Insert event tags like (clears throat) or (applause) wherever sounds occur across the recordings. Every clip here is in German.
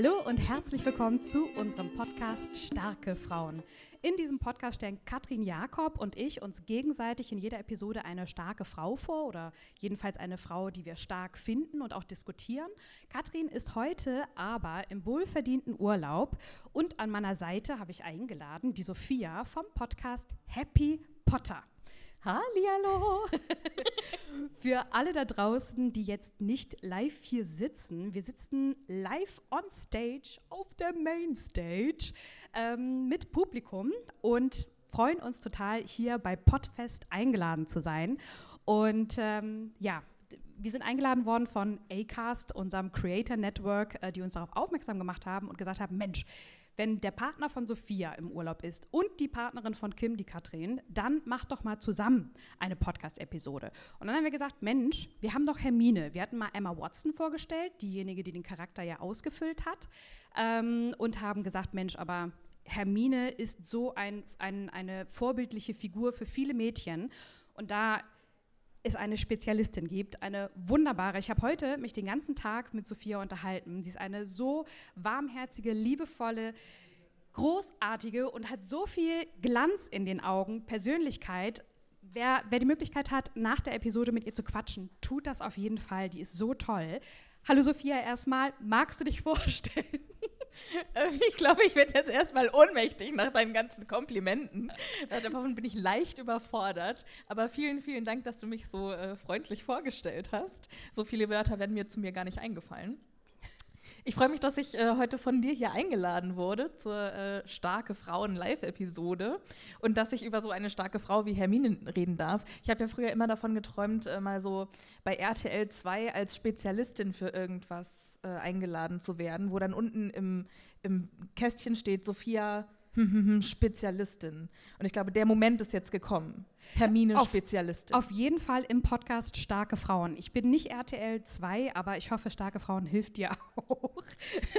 Hallo und herzlich willkommen zu unserem Podcast Starke Frauen. In diesem Podcast stellen Katrin Jakob und ich uns gegenseitig in jeder Episode eine starke Frau vor oder jedenfalls eine Frau, die wir stark finden und auch diskutieren. Katrin ist heute aber im wohlverdienten Urlaub und an meiner Seite habe ich eingeladen die Sophia vom Podcast Happy Potter. Hallihallo! (laughs) Für alle da draußen, die jetzt nicht live hier sitzen, wir sitzen live on stage auf der Main Stage ähm, mit Publikum und freuen uns total, hier bei Podfest eingeladen zu sein. Und ähm, ja, wir sind eingeladen worden von Acast, unserem Creator Network, äh, die uns darauf aufmerksam gemacht haben und gesagt haben, Mensch, wenn der Partner von Sophia im Urlaub ist und die Partnerin von Kim, die Katrin, dann macht doch mal zusammen eine Podcast-Episode. Und dann haben wir gesagt, Mensch, wir haben doch Hermine. Wir hatten mal Emma Watson vorgestellt, diejenige, die den Charakter ja ausgefüllt hat, ähm, und haben gesagt, Mensch, aber Hermine ist so ein, ein, eine vorbildliche Figur für viele Mädchen. Und da es eine Spezialistin gibt, eine wunderbare. Ich habe heute mich den ganzen Tag mit Sophia unterhalten. Sie ist eine so warmherzige, liebevolle, großartige und hat so viel Glanz in den Augen, Persönlichkeit. Wer, wer die Möglichkeit hat, nach der Episode mit ihr zu quatschen, tut das auf jeden Fall. Die ist so toll. Hallo Sophia, erstmal, magst du dich (laughs) vorstellen? Ähm, ich glaube, ich werde jetzt erstmal ohnmächtig nach deinen ganzen Komplimenten. Davon bin ich leicht überfordert. Aber vielen, vielen Dank, dass du mich so äh, freundlich vorgestellt hast. So viele Wörter werden mir zu mir gar nicht eingefallen. Ich freue mich, dass ich äh, heute von dir hier eingeladen wurde zur äh, Starke Frauen Live-Episode und dass ich über so eine starke Frau wie Hermine reden darf. Ich habe ja früher immer davon geträumt, äh, mal so bei RTL 2 als Spezialistin für irgendwas äh, eingeladen zu werden, wo dann unten im, im Kästchen steht Sophia Spezialistin. Und ich glaube, der Moment ist jetzt gekommen. Hermine auf. Auf jeden Fall im Podcast Starke Frauen. Ich bin nicht RTL 2, aber ich hoffe, Starke Frauen hilft dir (laughs) auch,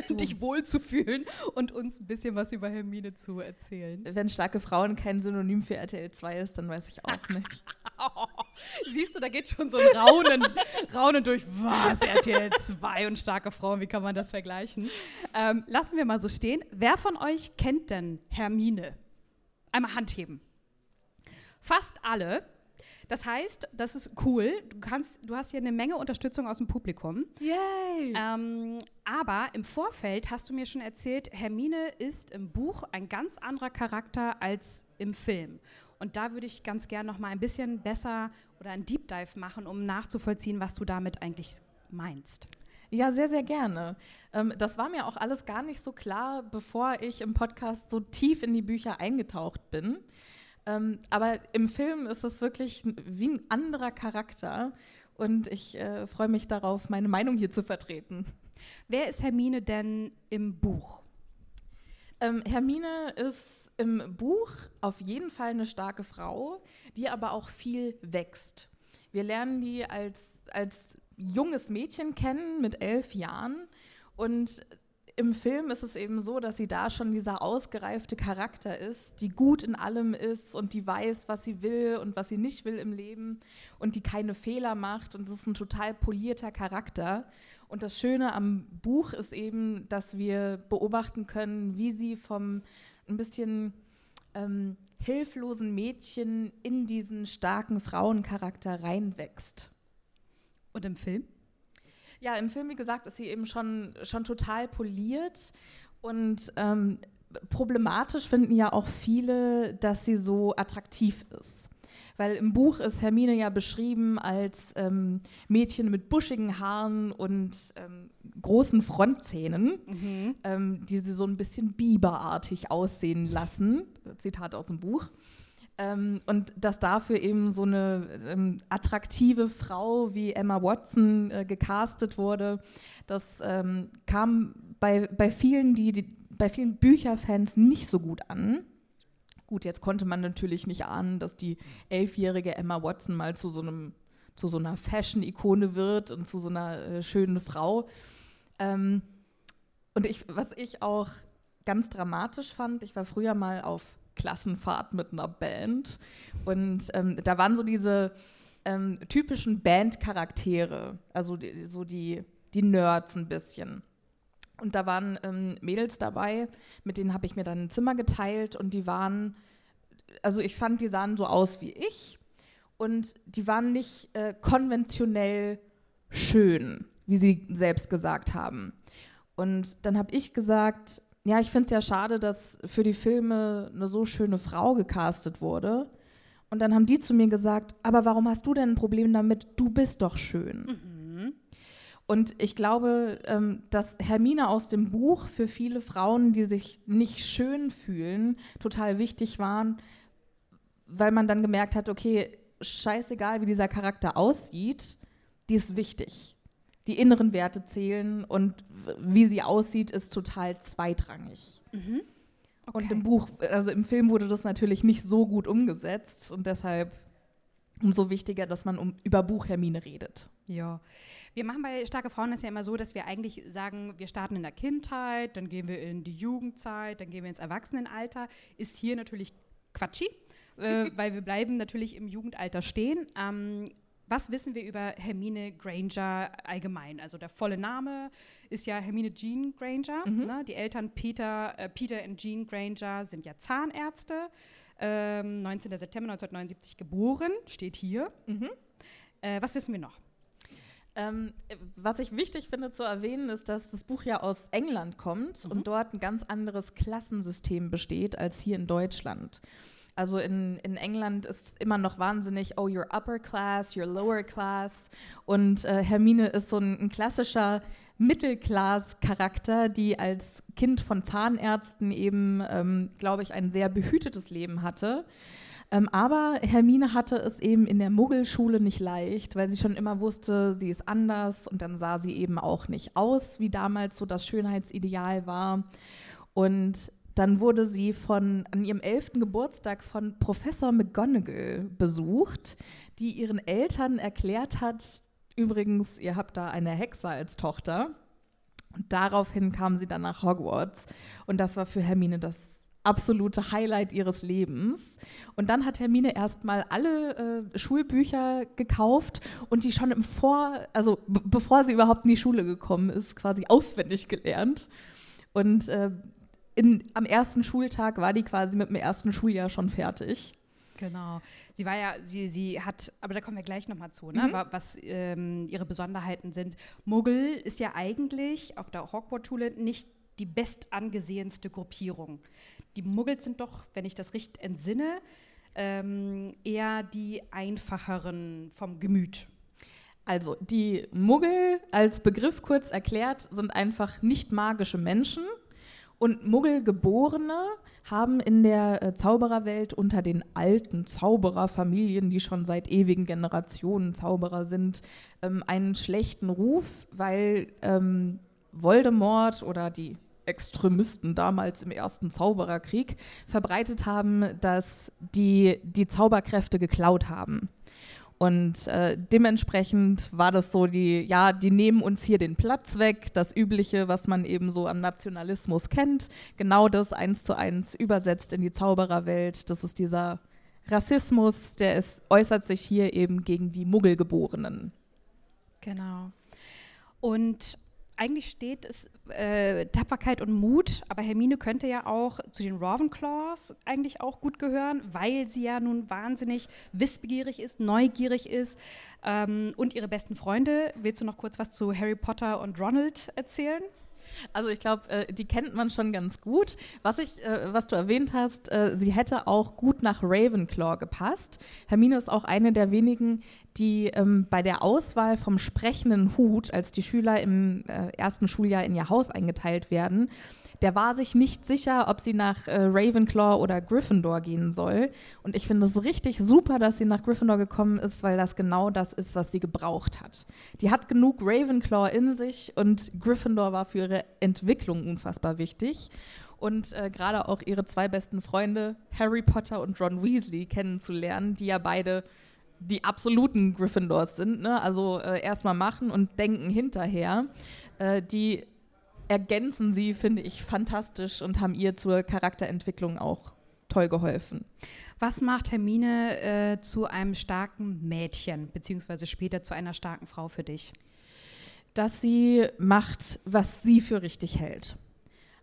dich wohlzufühlen und uns ein bisschen was über Hermine zu erzählen. Wenn Starke Frauen kein Synonym für RTL 2 ist, dann weiß ich auch nicht. (laughs) Siehst du, da geht schon so ein Raunen, Raunen durch. Was? RTL 2 und starke Frauen, wie kann man das vergleichen? Ähm, lassen wir mal so stehen. Wer von euch kennt denn Hermine? Einmal Hand heben. Fast alle. Das heißt, das ist cool. Du, kannst, du hast hier eine Menge Unterstützung aus dem Publikum. Yay! Ähm, aber im Vorfeld hast du mir schon erzählt, Hermine ist im Buch ein ganz anderer Charakter als im Film. Und da würde ich ganz gern noch mal ein bisschen besser oder ein Deep Dive machen, um nachzuvollziehen, was du damit eigentlich meinst. Ja, sehr, sehr gerne. Ähm, das war mir auch alles gar nicht so klar, bevor ich im Podcast so tief in die Bücher eingetaucht bin. Ähm, aber im Film ist es wirklich wie ein anderer Charakter und ich äh, freue mich darauf, meine Meinung hier zu vertreten. Wer ist Hermine denn im Buch? Ähm, Hermine ist im Buch auf jeden Fall eine starke Frau, die aber auch viel wächst. Wir lernen die als, als junges Mädchen kennen mit elf Jahren und im Film ist es eben so, dass sie da schon dieser ausgereifte Charakter ist, die gut in allem ist und die weiß, was sie will und was sie nicht will im Leben und die keine Fehler macht und das ist ein total polierter Charakter. Und das Schöne am Buch ist eben, dass wir beobachten können, wie sie vom ein bisschen ähm, hilflosen Mädchen in diesen starken Frauencharakter reinwächst. Und im Film? Ja, im Film, wie gesagt, ist sie eben schon, schon total poliert und ähm, problematisch finden ja auch viele, dass sie so attraktiv ist. Weil im Buch ist Hermine ja beschrieben als ähm, Mädchen mit buschigen Haaren und ähm, großen Frontzähnen, mhm. ähm, die sie so ein bisschen biberartig aussehen lassen. Zitat aus dem Buch. Ähm, und dass dafür eben so eine ähm, attraktive Frau wie Emma Watson äh, gecastet wurde, das ähm, kam bei, bei vielen, die, die, bei vielen Bücherfans nicht so gut an. Gut, jetzt konnte man natürlich nicht ahnen, dass die elfjährige Emma Watson mal zu so einem zu so einer Fashion-Ikone wird und zu so einer äh, schönen Frau. Ähm, und ich, was ich auch ganz dramatisch fand, ich war früher mal auf Klassenfahrt mit einer Band. Und ähm, da waren so diese ähm, typischen Bandcharaktere, also die, so die, die Nerds ein bisschen. Und da waren ähm, Mädels dabei, mit denen habe ich mir dann ein Zimmer geteilt und die waren, also ich fand, die sahen so aus wie ich und die waren nicht äh, konventionell schön, wie sie selbst gesagt haben. Und dann habe ich gesagt, ja, ich finde es ja schade, dass für die Filme eine so schöne Frau gecastet wurde. Und dann haben die zu mir gesagt, aber warum hast du denn ein Problem damit? Du bist doch schön. Mhm. Und ich glaube, ähm, dass Hermine aus dem Buch für viele Frauen, die sich nicht schön fühlen, total wichtig waren, weil man dann gemerkt hat, okay, scheißegal, wie dieser Charakter aussieht, die ist wichtig die inneren Werte zählen und wie sie aussieht, ist total zweitrangig. Mhm. Okay. Und im Buch, also im Film wurde das natürlich nicht so gut umgesetzt und deshalb umso wichtiger, dass man um, über Buch Hermine redet. Ja. Wir machen bei Starke Frauen das ja immer so, dass wir eigentlich sagen, wir starten in der Kindheit, dann gehen wir in die Jugendzeit, dann gehen wir ins Erwachsenenalter. Ist hier natürlich quatschig, äh, (laughs) weil wir bleiben natürlich im Jugendalter stehen. Ähm, was wissen wir über Hermine Granger allgemein? Also der volle Name ist ja Hermine Jean Granger. Mhm. Ne? Die Eltern Peter, äh, Peter und Jean Granger sind ja Zahnärzte. Ähm, 19. September 1979 geboren, steht hier. Mhm. Äh, was wissen wir noch? Ähm, was ich wichtig finde zu erwähnen, ist, dass das Buch ja aus England kommt mhm. und dort ein ganz anderes Klassensystem besteht als hier in Deutschland. Also in, in England ist immer noch wahnsinnig, oh, you're upper class, you're lower class. Und äh, Hermine ist so ein, ein klassischer Mittelklass-Charakter, die als Kind von Zahnärzten eben, ähm, glaube ich, ein sehr behütetes Leben hatte. Ähm, aber Hermine hatte es eben in der Muggelschule nicht leicht, weil sie schon immer wusste, sie ist anders und dann sah sie eben auch nicht aus, wie damals so das Schönheitsideal war. Und dann wurde sie von, an ihrem elften Geburtstag von Professor McGonagall besucht, die ihren Eltern erklärt hat, übrigens, ihr habt da eine Hexe als Tochter. Und daraufhin kam sie dann nach Hogwarts. Und das war für Hermine das absolute Highlight ihres Lebens. Und dann hat Hermine erstmal alle äh, Schulbücher gekauft und die schon im Vor, also bevor sie überhaupt in die Schule gekommen ist, quasi auswendig gelernt. Und äh, in, am ersten Schultag war die quasi mit dem ersten Schuljahr schon fertig. Genau. Sie war ja, sie, sie hat, aber da kommen wir gleich nochmal zu, ne? Mhm. was ähm, ihre Besonderheiten sind. Muggel ist ja eigentlich auf der Hogwarts-Schule nicht die bestangesehenste Gruppierung. Die Muggels sind doch, wenn ich das richtig entsinne, ähm, eher die einfacheren vom Gemüt. Also die Muggel als Begriff kurz erklärt sind einfach nicht magische Menschen, und Muggelgeborene haben in der äh, Zaubererwelt unter den alten Zaubererfamilien, die schon seit ewigen Generationen Zauberer sind, ähm, einen schlechten Ruf, weil ähm, Voldemort oder die Extremisten damals im ersten Zaubererkrieg verbreitet haben, dass die die Zauberkräfte geklaut haben. Und äh, dementsprechend war das so die, ja, die nehmen uns hier den Platz weg, das Übliche, was man eben so am Nationalismus kennt, genau das eins zu eins übersetzt in die Zaubererwelt. Das ist dieser Rassismus, der ist, äußert sich hier eben gegen die Muggelgeborenen. Genau. Und eigentlich steht es äh, Tapferkeit und Mut, aber Hermine könnte ja auch zu den Ravenclaws eigentlich auch gut gehören, weil sie ja nun wahnsinnig wissbegierig ist, neugierig ist ähm, und ihre besten Freunde. Willst du noch kurz was zu Harry Potter und Ronald erzählen? Also ich glaube, äh, die kennt man schon ganz gut. Was ich, äh, was du erwähnt hast, äh, sie hätte auch gut nach Ravenclaw gepasst. Hermine ist auch eine der wenigen, die ähm, bei der Auswahl vom sprechenden Hut, als die Schüler im äh, ersten Schuljahr in ihr Haus eingeteilt werden, der war sich nicht sicher, ob sie nach äh, Ravenclaw oder Gryffindor gehen soll. Und ich finde es richtig super, dass sie nach Gryffindor gekommen ist, weil das genau das ist, was sie gebraucht hat. Die hat genug Ravenclaw in sich und Gryffindor war für ihre Entwicklung unfassbar wichtig. Und äh, gerade auch ihre zwei besten Freunde, Harry Potter und Ron Weasley, kennenzulernen, die ja beide die absoluten Gryffindors sind. Ne? Also äh, erstmal machen und denken hinterher. Äh, die ergänzen sie, finde ich, fantastisch und haben ihr zur Charakterentwicklung auch toll geholfen. Was macht Hermine äh, zu einem starken Mädchen, beziehungsweise später zu einer starken Frau für dich? Dass sie macht, was sie für richtig hält.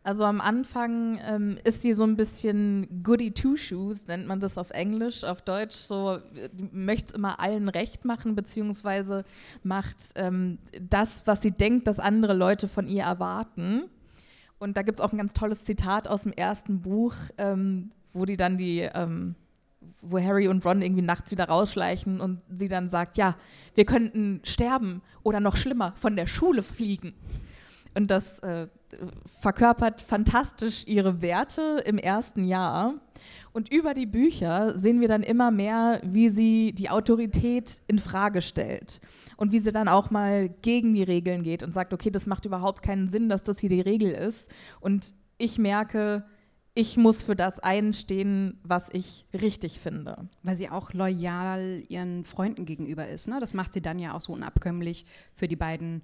Also am Anfang ähm, ist sie so ein bisschen goody two-shoes, nennt man das auf Englisch, auf Deutsch so, möchte immer allen recht machen, beziehungsweise macht ähm, das, was sie denkt, dass andere Leute von ihr erwarten. Und da gibt es auch ein ganz tolles Zitat aus dem ersten Buch, ähm, wo die dann die, ähm, wo Harry und Ron irgendwie nachts wieder rausschleichen und sie dann sagt, ja, wir könnten sterben oder noch schlimmer, von der Schule fliegen. Und das äh, verkörpert fantastisch ihre Werte im ersten Jahr. Und über die Bücher sehen wir dann immer mehr, wie sie die Autorität in Frage stellt und wie sie dann auch mal gegen die Regeln geht und sagt, okay, das macht überhaupt keinen Sinn, dass das hier die Regel ist. Und ich merke, ich muss für das einstehen, was ich richtig finde. Weil sie auch loyal ihren Freunden gegenüber ist. Ne? Das macht sie dann ja auch so unabkömmlich für die beiden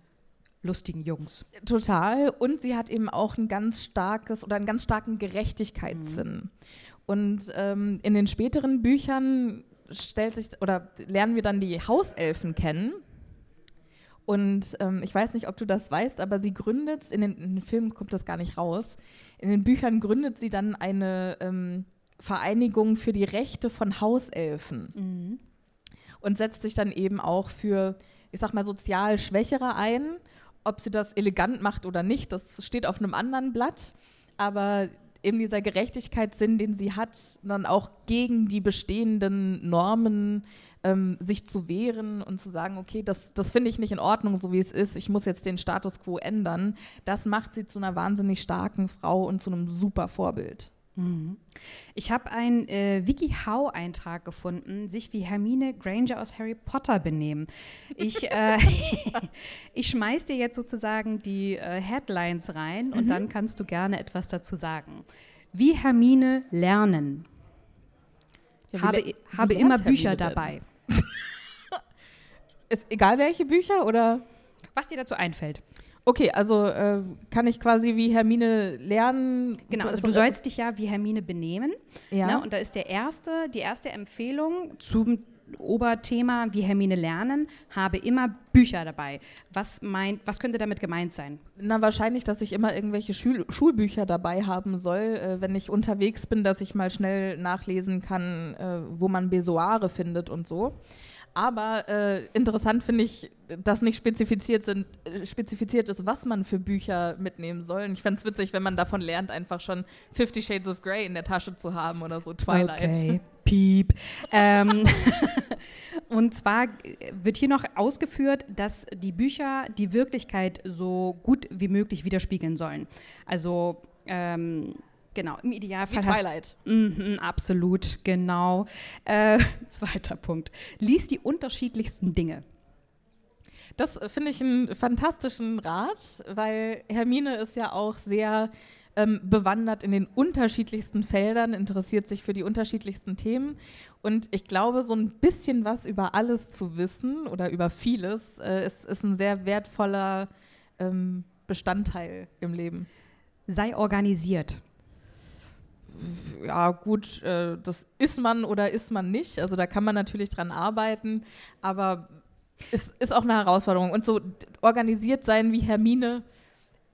lustigen Jungs. Total. Und sie hat eben auch ein ganz starkes oder einen ganz starken Gerechtigkeitssinn. Mhm. Und ähm, in den späteren Büchern stellt sich oder lernen wir dann die Hauselfen kennen. Und ähm, ich weiß nicht, ob du das weißt, aber sie gründet, in den, in den, Filmen kommt das gar nicht raus, in den Büchern gründet sie dann eine ähm, Vereinigung für die Rechte von Hauselfen mhm. und setzt sich dann eben auch für, ich sag mal, sozial Schwächere ein ob sie das elegant macht oder nicht, das steht auf einem anderen Blatt. Aber eben dieser Gerechtigkeitssinn, den sie hat, dann auch gegen die bestehenden Normen ähm, sich zu wehren und zu sagen, okay, das, das finde ich nicht in Ordnung, so wie es ist, ich muss jetzt den Status quo ändern, das macht sie zu einer wahnsinnig starken Frau und zu einem super Vorbild. Mhm. Ich habe einen äh, WikiHow-Eintrag gefunden, sich wie Hermine Granger aus Harry Potter benehmen. Ich, äh, (laughs) ich schmeiß dir jetzt sozusagen die äh, Headlines rein mhm. und dann kannst du gerne etwas dazu sagen. Wie Hermine lernen. Ja, habe le habe immer Bücher Hermine dabei. (laughs) Ist egal welche Bücher oder? Was dir dazu einfällt. Okay, also äh, kann ich quasi wie Hermine lernen? Genau, also du sollst dich ja wie Hermine benehmen. Ja. Ne? Und da ist der erste, die erste Empfehlung zum Oberthema wie Hermine lernen, habe immer Bücher dabei. Was meint, was könnte damit gemeint sein? Na, wahrscheinlich, dass ich immer irgendwelche Schul Schulbücher dabei haben soll, äh, wenn ich unterwegs bin, dass ich mal schnell nachlesen kann, äh, wo man Besoire findet und so. Aber äh, interessant finde ich, dass nicht spezifiziert, sind, äh, spezifiziert ist, was man für Bücher mitnehmen soll. Und ich fände es witzig, wenn man davon lernt, einfach schon Fifty Shades of Grey in der Tasche zu haben oder so Twilight. Okay. Piep. ähm, (laughs) und zwar wird hier noch ausgeführt, dass die Bücher die Wirklichkeit so gut wie möglich widerspiegeln sollen. Also ähm, Genau, im Idealfall. Wie Twilight. Hast, mm, absolut, genau. Äh, (laughs) zweiter Punkt. Lies die unterschiedlichsten Dinge. Das finde ich einen fantastischen Rat, weil Hermine ist ja auch sehr ähm, bewandert in den unterschiedlichsten Feldern, interessiert sich für die unterschiedlichsten Themen. Und ich glaube, so ein bisschen was über alles zu wissen oder über vieles äh, ist, ist, ein sehr wertvoller ähm, Bestandteil im Leben. Sei organisiert ja gut, äh, das ist man oder ist man nicht. Also da kann man natürlich dran arbeiten, aber es ist auch eine Herausforderung. Und so organisiert sein wie Hermine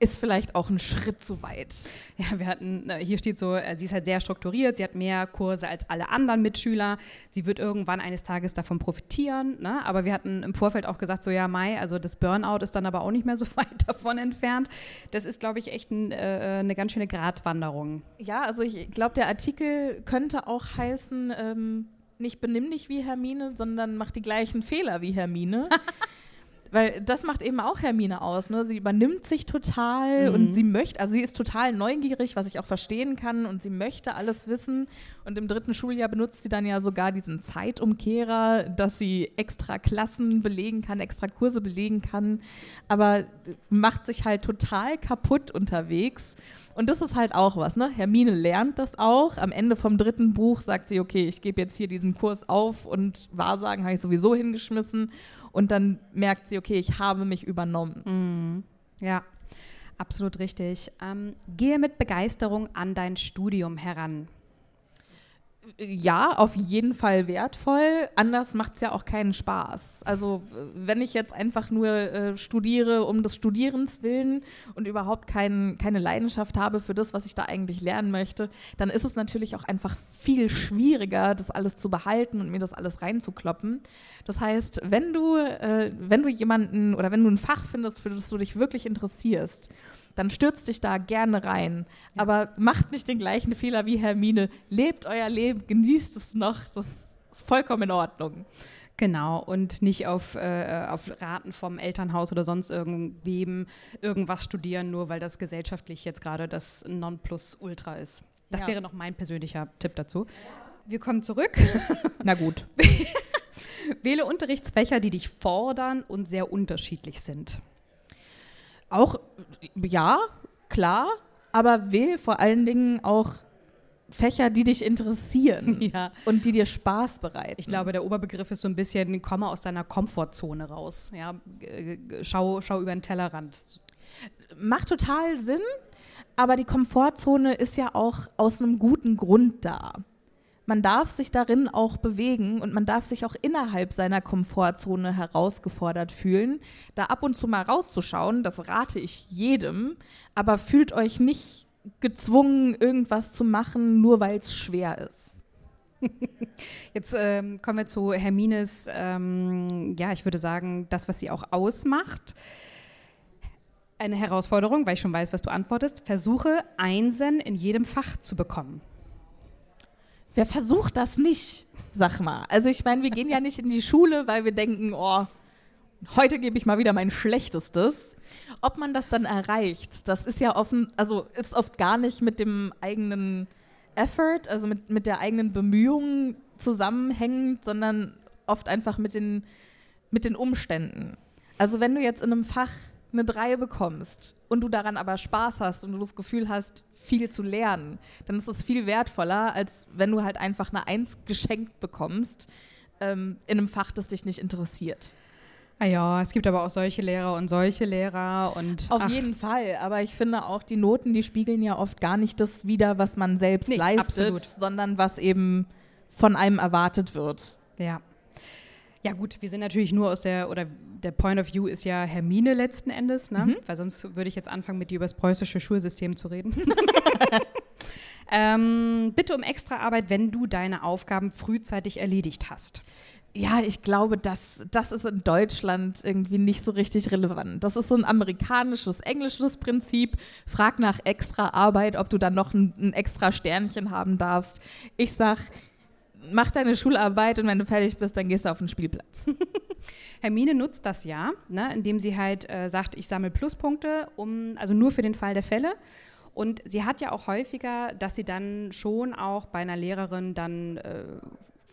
ist vielleicht auch ein Schritt zu weit. Ja, wir hatten, äh, hier steht so, äh, sie ist halt sehr strukturiert, sie hat mehr Kurse als alle anderen Mitschüler, sie wird irgendwann eines Tages davon profitieren, ne? aber wir hatten im Vorfeld auch gesagt, so ja, Mai, also das Burnout ist dann aber auch nicht mehr so (laughs) weit davon entfernt. Das ist, glaube ich, echt ein, äh, eine ganz schöne Gratwanderung. Ja, also ich glaube, der Artikel könnte auch heißen, ähm, nicht benimm dich wie Hermine, sondern mach die gleichen Fehler wie Hermine. (laughs) Weil das macht eben auch Hermine aus. Ne? Sie übernimmt sich total Mhm. und sie möchte, also sie ist total neugierig, was ich auch verstehen kann und sie möchte alles wissen. Und im dritten Schuljahr benutzt sie dann ja sogar diesen Zeitumkehrer, dass sie extra Klassen belegen kann, extra Kurse belegen kann, aber macht sich halt total kaputt unterwegs. Und das ist halt auch was, ne? Hermine lernt das auch. Am Ende vom dritten Buch sagt sie, okay, ich gebe jetzt hier diesen Kurs auf und Wahrsagen habe ich sowieso hingeschmissen. Und dann merkt sie, okay, ich habe mich übernommen. Ja, absolut richtig. Ähm, gehe mit Begeisterung an dein Studium heran. Ja, auf jeden Fall wertvoll. Anders macht es ja auch keinen Spaß. Also wenn ich jetzt einfach nur äh, studiere um des Studierens willen und überhaupt kein, keine Leidenschaft habe für das, was ich da eigentlich lernen möchte, dann ist es natürlich auch einfach viel schwieriger, das alles zu behalten und mir das alles reinzukloppen. Das heißt, wenn du, äh, wenn du jemanden oder wenn du ein Fach findest, für das du dich wirklich interessierst, dann stürzt dich da gerne rein. Aber macht nicht den gleichen Fehler wie Hermine. Lebt euer Leben, genießt es noch. Das ist vollkommen in Ordnung. Genau, und nicht auf, äh, auf Raten vom Elternhaus oder sonst irgendwem irgendwas studieren, nur weil das gesellschaftlich jetzt gerade das Nonplusultra ist. Das Ja. wäre noch mein persönlicher Tipp dazu. Wir kommen zurück. (laughs) Na gut. (laughs) Wähle Unterrichtsfächer, die dich fordern und sehr unterschiedlich sind. Auch, ja, klar, aber wähl vor allen Dingen auch Fächer, die dich interessieren (laughs) Ja. und die dir Spaß bereiten. Ich glaube, der Oberbegriff ist so ein bisschen, komme aus deiner Komfortzone raus. Ja, schau, schau über den Tellerrand. macht total Sinn, aber die Komfortzone ist ja auch aus einem guten Grund da. Man darf sich darin auch bewegen und man darf sich auch innerhalb seiner Komfortzone herausgefordert fühlen. Da ab und zu mal rauszuschauen, das rate ich jedem, aber fühlt euch nicht gezwungen, irgendwas zu machen, nur weil es schwer ist. (laughs) Jetzt ähm, kommen wir zu Hermines, ähm, ja, ich würde sagen, das, was sie auch ausmacht. Eine Herausforderung, weil ich schon weiß, was du antwortest. Versuche Einsen in jedem Fach zu bekommen. Wer versucht das nicht, sag mal. Also ich meine, wir gehen ja nicht in die Schule, weil wir denken, oh, heute gebe ich mal wieder mein Schlechtestes. Ob man das dann erreicht, das ist ja offen, also ist oft gar nicht mit dem eigenen Effort, also mit, mit der eigenen Bemühung zusammenhängend, sondern oft einfach mit den, mit den Umständen. Also wenn du jetzt in einem Fach eine 3 bekommst und du daran aber Spaß hast und du das Gefühl hast, viel zu lernen, dann ist es viel wertvoller, als wenn du halt einfach eine 1 geschenkt bekommst ähm, in einem Fach, das dich nicht interessiert. Ah ja, es gibt aber auch solche Lehrer und solche Lehrer und Auf ach, jeden Fall, aber ich finde auch, die Noten, die spiegeln ja oft gar nicht das wider, was man selbst Nee, leistet, absolut. sondern was eben von einem erwartet wird. Ja. Ja gut, wir sind natürlich nur aus der, oder der Point of View ist ja Hermine letzten Endes, ne? weil sonst würde ich jetzt anfangen, mit dir über das preußische Schulsystem zu reden. (laughs) ähm, bitte um extra Arbeit, wenn du deine Aufgaben frühzeitig erledigt hast. Ja, ich glaube, das, das ist in Deutschland irgendwie nicht so richtig relevant. Das ist so ein amerikanisches, englisches Prinzip. Frag nach extra Arbeit, ob du dann noch ein, ein extra Sternchen haben darfst. Ich sag, mach deine Schularbeit und wenn du fertig bist, dann gehst du auf den Spielplatz. (laughs) Hermine nutzt das ja, ne, indem sie halt äh, sagt, ich sammle Pluspunkte, um, also nur für den Fall der Fälle. Und sie hat ja auch häufiger, dass sie dann schon auch bei einer Lehrerin dann äh,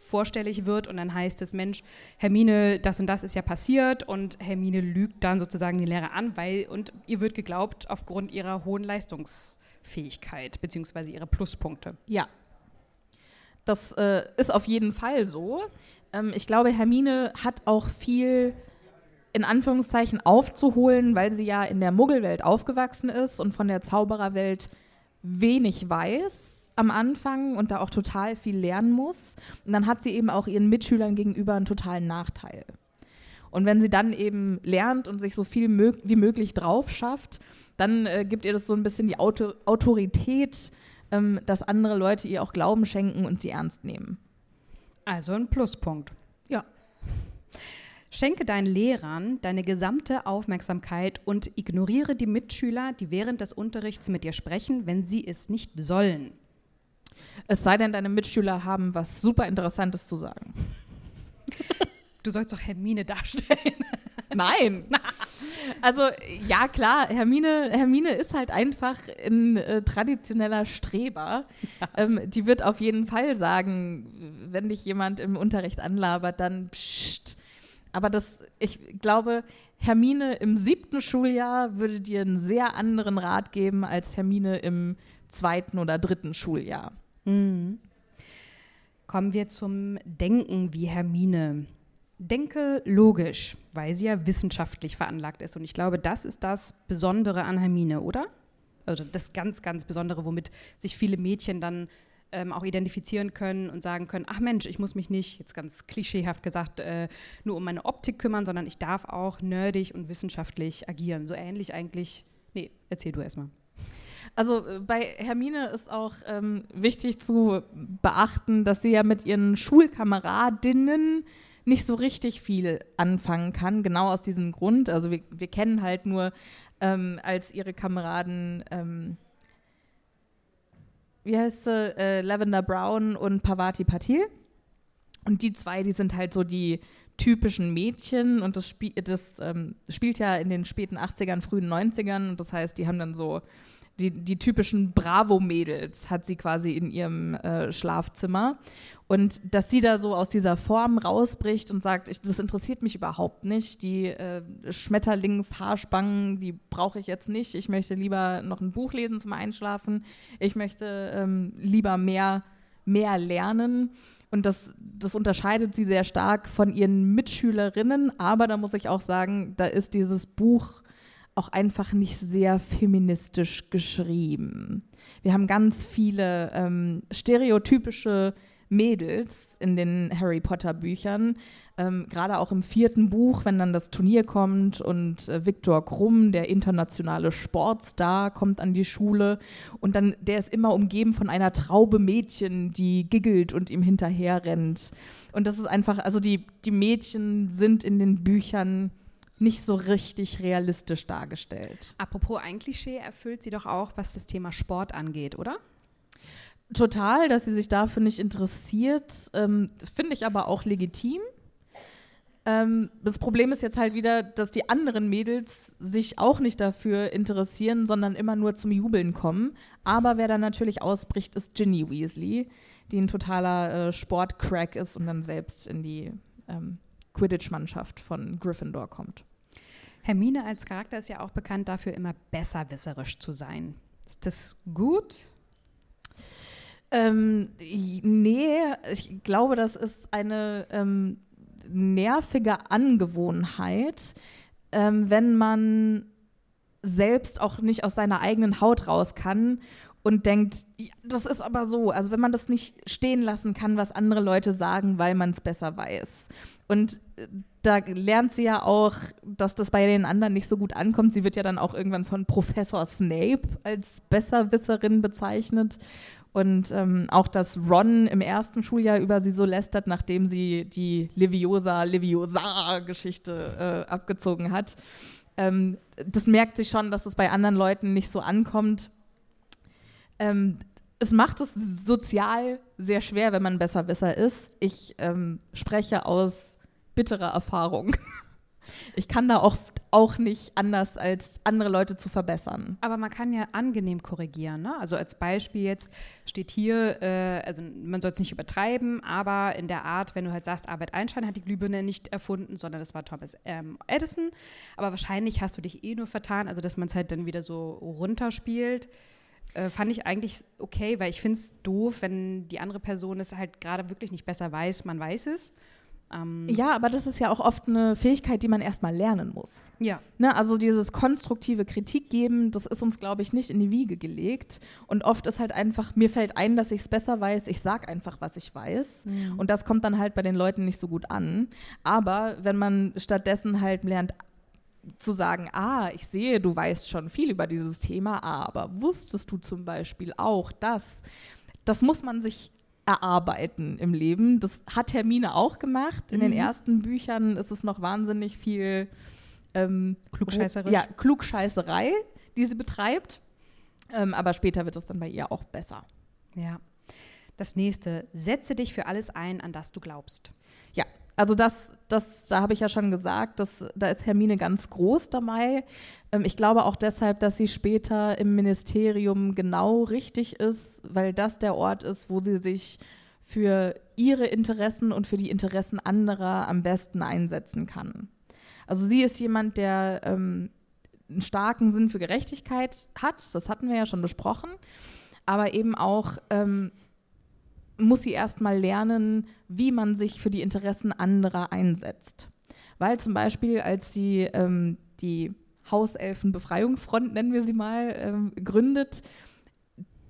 vorstellig wird und dann heißt es, Mensch, Hermine, das und das ist ja passiert und Hermine lügt dann sozusagen den Lehrer an, weil und ihr wird geglaubt aufgrund ihrer hohen Leistungsfähigkeit beziehungsweise ihrer Pluspunkte. Ja. Das äh, ist auf jeden Fall so. Ähm, ich glaube, Hermine hat auch viel in Anführungszeichen aufzuholen, weil sie ja in der Muggelwelt aufgewachsen ist und von der Zaubererwelt wenig weiß am Anfang und da auch total viel lernen muss. Und dann hat sie eben auch ihren Mitschülern gegenüber einen totalen Nachteil. Und wenn sie dann eben lernt und sich so viel mög wie möglich drauf schafft, dann äh, gibt ihr das so ein bisschen die Auto Autorität, ähm, dass andere Leute ihr auch Glauben schenken und sie ernst nehmen. Also ein Pluspunkt. Ja. Schenke deinen Lehrern deine gesamte Aufmerksamkeit und ignoriere die Mitschüler, die während des Unterrichts mit dir sprechen, wenn sie es nicht sollen. Es sei denn, deine Mitschüler haben was super Interessantes zu sagen. (laughs) Du sollst doch Hermine darstellen. (laughs) Nein. Also ja, klar, Hermine, Hermine ist halt einfach ein äh, traditioneller Streber. Ja. Ähm, die wird auf jeden Fall sagen, wenn dich jemand im Unterricht anlabert, dann pssst. Aber das, ich glaube, Hermine im siebten Schuljahr würde dir einen sehr anderen Rat geben als Hermine im zweiten oder dritten Schuljahr. Mhm. Kommen wir zum Denken wie Hermine. Denke logisch, weil sie ja wissenschaftlich veranlagt ist. Und ich glaube, das ist das Besondere an Hermine, oder? Also das ganz, ganz Besondere, womit sich viele Mädchen dann ähm, auch identifizieren können und sagen können, ach Mensch, ich muss mich nicht, jetzt ganz klischeehaft gesagt, äh, nur um meine Optik kümmern, sondern ich darf auch nerdig und wissenschaftlich agieren. So ähnlich eigentlich. Nee, erzähl du erstmal. Also äh, bei Hermine ist auch ähm, wichtig zu beachten, dass sie ja mit ihren Schulkameradinnen nicht so richtig viel anfangen kann, genau aus diesem Grund. Also wir, wir kennen halt nur ähm, als ihre Kameraden, ähm, wie heißt sie, äh, Lavender Brown und Pavati Patil. Und die zwei, die sind halt so die typischen Mädchen und das, Spie das ähm, spielt ja in den späten 80ern, frühen 90ern und das heißt, die haben dann so die, die typischen Bravo-Mädels hat sie quasi in ihrem äh, Schlafzimmer. Und dass sie da so aus dieser Form rausbricht und sagt, ich, das interessiert mich überhaupt nicht, die äh, Schmetterlingshaarspangen, die brauche ich jetzt nicht. Ich möchte lieber noch ein Buch lesen zum Einschlafen. Ich möchte ähm, lieber mehr, mehr lernen. Und das, das unterscheidet sie sehr stark von ihren Mitschülerinnen. Aber da muss ich auch sagen, da ist dieses Buch auch einfach nicht sehr feministisch geschrieben. Wir haben ganz viele ähm, stereotypische Mädels in den Harry Potter Büchern. Ähm, Gerade auch im vierten Buch, wenn dann das Turnier kommt und äh, Viktor Krumm, der internationale Sportstar, kommt an die Schule und dann der ist immer umgeben von einer Traube Mädchen, die giggelt und ihm hinterher rennt. Und das ist einfach, also die, die Mädchen sind in den Büchern nicht so richtig realistisch dargestellt. Apropos ein Klischee erfüllt sie doch auch, was das Thema Sport angeht, oder? Total, dass sie sich dafür nicht interessiert, ähm, finde ich aber auch legitim. Ähm, das Problem ist jetzt halt wieder, dass die anderen Mädels sich auch nicht dafür interessieren, sondern immer nur zum Jubeln kommen. Aber wer dann natürlich ausbricht, ist Ginny Weasley, die ein totaler äh, Sportcrack ist und dann selbst in die ähm, Quidditch-Mannschaft von Gryffindor kommt. Hermine als Charakter ist ja auch bekannt dafür, immer besserwisserisch zu sein. Ist das gut? Ähm, nee, ich glaube, das ist eine ähm, nervige Angewohnheit, ähm, wenn man selbst auch nicht aus seiner eigenen Haut raus kann und denkt, ja, das ist aber so. Also wenn man das nicht stehen lassen kann, was andere Leute sagen, weil man es besser weiß. Und äh, da lernt sie ja auch, dass das bei den anderen nicht so gut ankommt. Sie wird ja dann auch irgendwann von Professor Snape als Besserwisserin bezeichnet. Und ähm, auch, dass Ron im ersten Schuljahr über sie so lästert, nachdem sie die Leviosa, Leviosa-Geschichte äh, abgezogen hat. Ähm, das merkt sie schon, dass es bei anderen Leuten nicht so ankommt. Ähm, es macht es sozial sehr schwer, wenn man Besserwisser ist. Ich ähm, spreche aus bittere Erfahrung. (laughs) Ich kann da oft auch nicht anders, als andere Leute zu verbessern. Aber man kann ja angenehm korrigieren. Ne? Also als Beispiel jetzt steht hier, äh, also man soll es nicht übertreiben, aber in der Art, wenn du halt sagst, Albert Einstein hat die Glühbirne nicht erfunden, sondern das war Thomas ähm, Edison. Aber wahrscheinlich hast du dich eh nur vertan, also dass man es halt dann wieder so runterspielt. Äh, fand ich eigentlich okay, weil ich finde es doof, wenn die andere Person es halt gerade wirklich nicht besser weiß, man weiß es Ähm ja, aber das ist ja auch oft eine Fähigkeit, die man erstmal lernen muss. Ja. Ne, also dieses konstruktive Kritik geben, das ist uns, glaube ich, nicht in die Wiege gelegt. Und oft ist halt einfach, mir fällt ein, dass ich es besser weiß, ich sage einfach, was ich weiß. Mhm. Und das kommt dann halt bei den Leuten nicht so gut an. Aber wenn man stattdessen halt lernt, zu sagen, ah, ich sehe, du weißt schon viel über dieses Thema, aber wusstest du zum Beispiel auch das? Das muss man sich erarbeiten im Leben. Das hat Hermine auch gemacht. In mhm. den ersten Büchern ist es noch wahnsinnig viel ähm, Klugscheißerei. Ja, Klugscheißerei, die sie betreibt. Ähm, aber später wird es dann bei ihr auch besser. Ja. Das nächste, setze dich für alles ein, an das du glaubst. Ja, also das, das, da habe ich ja schon gesagt, dass, da ist Hermine ganz groß dabei. Ähm, ich glaube auch deshalb, dass sie später im Ministerium genau richtig ist, weil das der Ort ist, wo sie sich für ihre Interessen und für die Interessen anderer am besten einsetzen kann. Also sie ist jemand, der ähm, einen starken Sinn für Gerechtigkeit hat, das hatten wir ja schon besprochen, aber eben auch ähm, muss sie erstmal lernen, wie man sich für die Interessen anderer einsetzt. Weil zum Beispiel, als sie ähm, die Hauselfen-Befreiungsfront, nennen wir sie mal, ähm, gründet,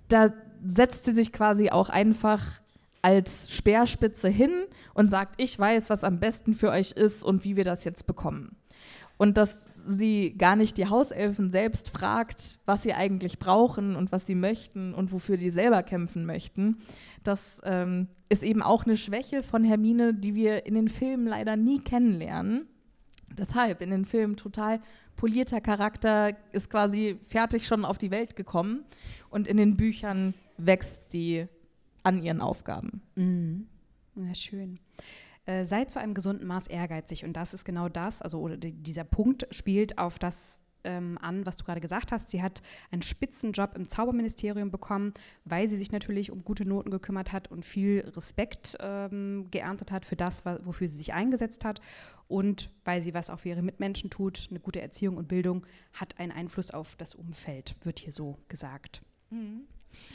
da setzt sie sich quasi auch einfach als Speerspitze hin und sagt, ich weiß, was am besten für euch ist und wie wir das jetzt bekommen. Und dass sie gar nicht die Hauselfen selbst fragt, was sie eigentlich brauchen und was sie möchten und wofür die selber kämpfen möchten, das ähm, ist eben auch eine Schwäche von Hermine, die wir in den Filmen leider nie kennenlernen. Deshalb in den Filmen total polierter Charakter, ist quasi fertig schon auf die Welt gekommen und in den Büchern wächst sie an ihren Aufgaben. Mhm. Ja, schön. Äh, sei zu einem gesunden Maß ehrgeizig und das ist genau das, also oder dieser Punkt spielt auf das ähm, an, was du gerade gesagt hast. Sie hat einen Spitzenjob im Zauberministerium bekommen, weil sie sich natürlich um gute Noten gekümmert hat und viel Respekt ähm, geerntet hat für das, wofür sie sich eingesetzt hat. Und weil sie was auch für ihre Mitmenschen tut, eine gute Erziehung und Bildung hat einen Einfluss auf das Umfeld, wird hier so gesagt. Mhm.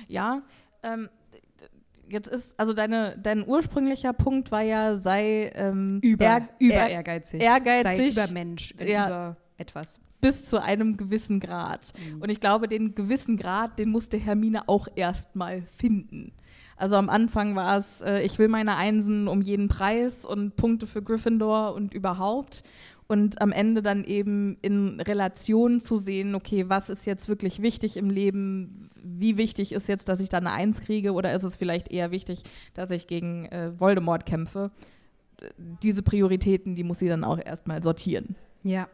Ja, ähm, jetzt ist, also deine, dein ursprünglicher Punkt war ja, sei ähm, über, ehr, über ehrgeizig. ehrgeizig. Sei über Mensch, ja. über etwas bis zu einem gewissen Grad. Mhm. Und ich glaube, den gewissen Grad, den musste Hermine auch erstmal finden. Also am Anfang war es, äh, ich will meine Einsen um jeden Preis und Punkte für Gryffindor und überhaupt. Und am Ende dann eben in Relation zu sehen, okay, was ist jetzt wirklich wichtig im Leben? Wie wichtig ist jetzt, dass ich da eine Eins kriege? Oder ist es vielleicht eher wichtig, dass ich gegen äh, Voldemort kämpfe? Diese Prioritäten, die muss sie dann auch erstmal sortieren. Ja,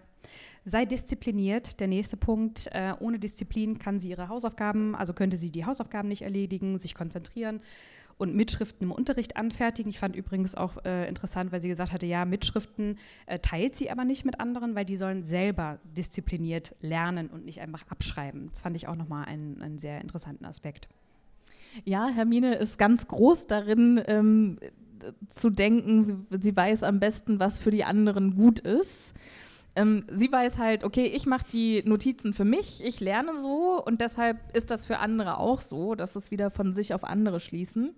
Sei diszipliniert. Der nächste Punkt. Äh, ohne Disziplin kann sie ihre Hausaufgaben, also könnte sie die Hausaufgaben nicht erledigen, sich konzentrieren und Mitschriften im Unterricht anfertigen. Ich fand übrigens auch äh, interessant, weil sie gesagt hatte, ja, Mitschriften äh, teilt sie aber nicht mit anderen, weil die sollen selber diszipliniert lernen und nicht einfach abschreiben. Das fand ich auch nochmal einen, einen sehr interessanten Aspekt. Ja, Hermine ist ganz groß darin, ähm, zu denken, sie, sie weiß am besten, was für die anderen gut ist. Ähm, sie weiß halt, okay, ich mache die Notizen für mich, ich lerne so und deshalb ist das für andere auch so, dass es wieder von sich auf andere schließen.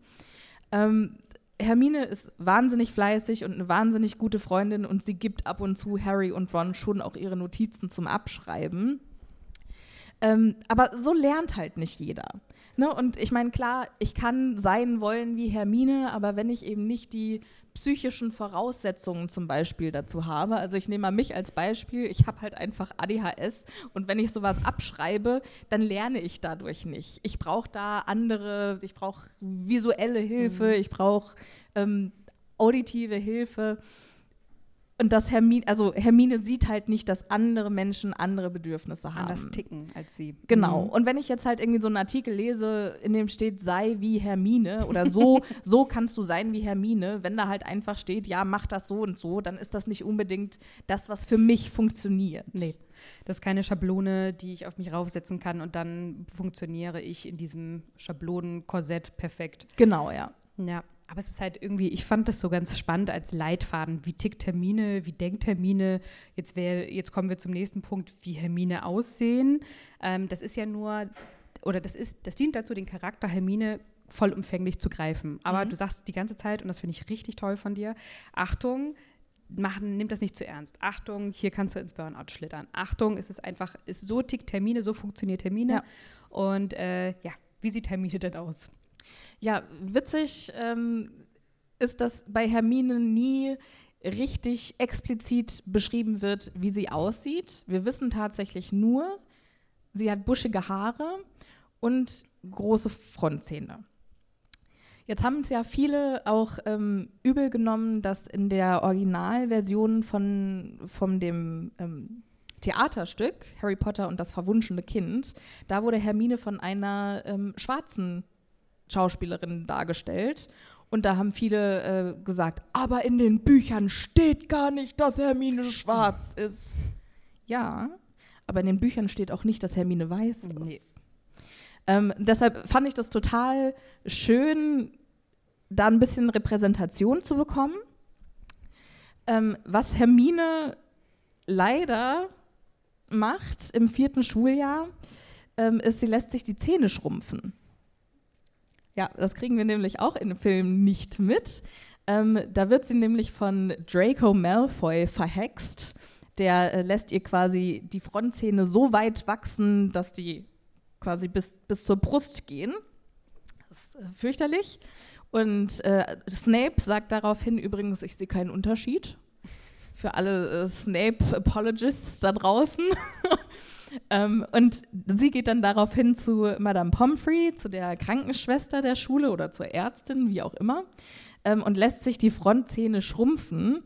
Ähm, Hermine ist wahnsinnig fleißig und eine wahnsinnig gute Freundin und sie gibt ab und zu Harry und Ron schon auch ihre Notizen zum Abschreiben. Ähm, aber so lernt halt nicht jeder. Ne? Und ich meine, klar, ich kann sein wollen wie Hermine, aber wenn ich eben nicht die psychischen Voraussetzungen zum Beispiel dazu habe. Also ich nehme mal mich als Beispiel, ich habe halt einfach ADHS und wenn ich sowas abschreibe, dann lerne ich dadurch nicht. Ich brauche da andere, ich brauche visuelle Hilfe, mhm. ich brauche ähm, auditive Hilfe. Und dass Hermine, also Hermine sieht halt nicht, dass andere Menschen andere Bedürfnisse haben. Anders ticken als sie. Genau. Mhm. Und wenn ich jetzt halt irgendwie so einen Artikel lese, in dem steht, sei wie Hermine oder so, (laughs) so kannst du sein wie Hermine, wenn da halt einfach steht, ja, mach das so und so, dann ist das nicht unbedingt das, was für mich funktioniert. Nee. Das ist keine Schablone, die ich auf mich raufsetzen kann und dann funktioniere ich in diesem Schablonenkorsett perfekt. Genau, ja. Ja. Aber es ist halt irgendwie, ich fand das so ganz spannend als Leitfaden. Wie tickt Hermine, wie denkt Hermine? Jetzt, wär, jetzt kommen wir zum nächsten Punkt, wie Hermine aussehen. Ähm, das ist ja nur, oder das ist, das dient dazu, den Charakter Hermine vollumfänglich zu greifen. Aber Mhm. du sagst die ganze Zeit, und das finde ich richtig toll von dir, Achtung, machen, nimm das nicht zu ernst. Achtung, hier kannst du ins Burnout schlittern. Achtung, es ist einfach, ist so tickt Termine, so funktioniert Termine. Ja. Und äh, ja, wie sieht Termine denn aus? Ja, witzig ähm, ist, dass bei Hermine nie richtig explizit beschrieben wird, wie sie aussieht. Wir wissen tatsächlich nur, sie hat buschige Haare und große Frontzähne. Jetzt haben es ja viele auch ähm, übel genommen, dass in der Originalversion von, von dem ähm, Theaterstück Harry Potter und das verwunschene Kind, da wurde Hermine von einer ähm, schwarzen Schauspielerin dargestellt. Und da haben viele äh, gesagt, aber in den Büchern steht gar nicht, dass Hermine schwarz ist. Ja, aber in den Büchern steht auch nicht, dass Hermine weiß ist. Nee. Ähm, deshalb fand ich das total schön, da ein bisschen Repräsentation zu bekommen. Ähm, was Hermine leider macht im vierten Schuljahr, ähm, ist, sie lässt sich die Zähne schrumpfen. Ja, das kriegen wir nämlich auch in dem Film nicht mit. Ähm, da wird sie nämlich von Draco Malfoy verhext. Der äh, lässt ihr quasi die Frontzähne so weit wachsen, dass die quasi bis, bis zur Brust gehen. Das ist äh, fürchterlich. Und äh, Snape sagt daraufhin übrigens, ich sehe keinen Unterschied. Für alle äh, Snape-Apologists da draußen. (laughs) ähm, und sie geht dann daraufhin zu Madame Pomfrey, zu der Krankenschwester der Schule oder zur Ärztin, wie auch immer, ähm, und lässt sich die Frontzähne schrumpfen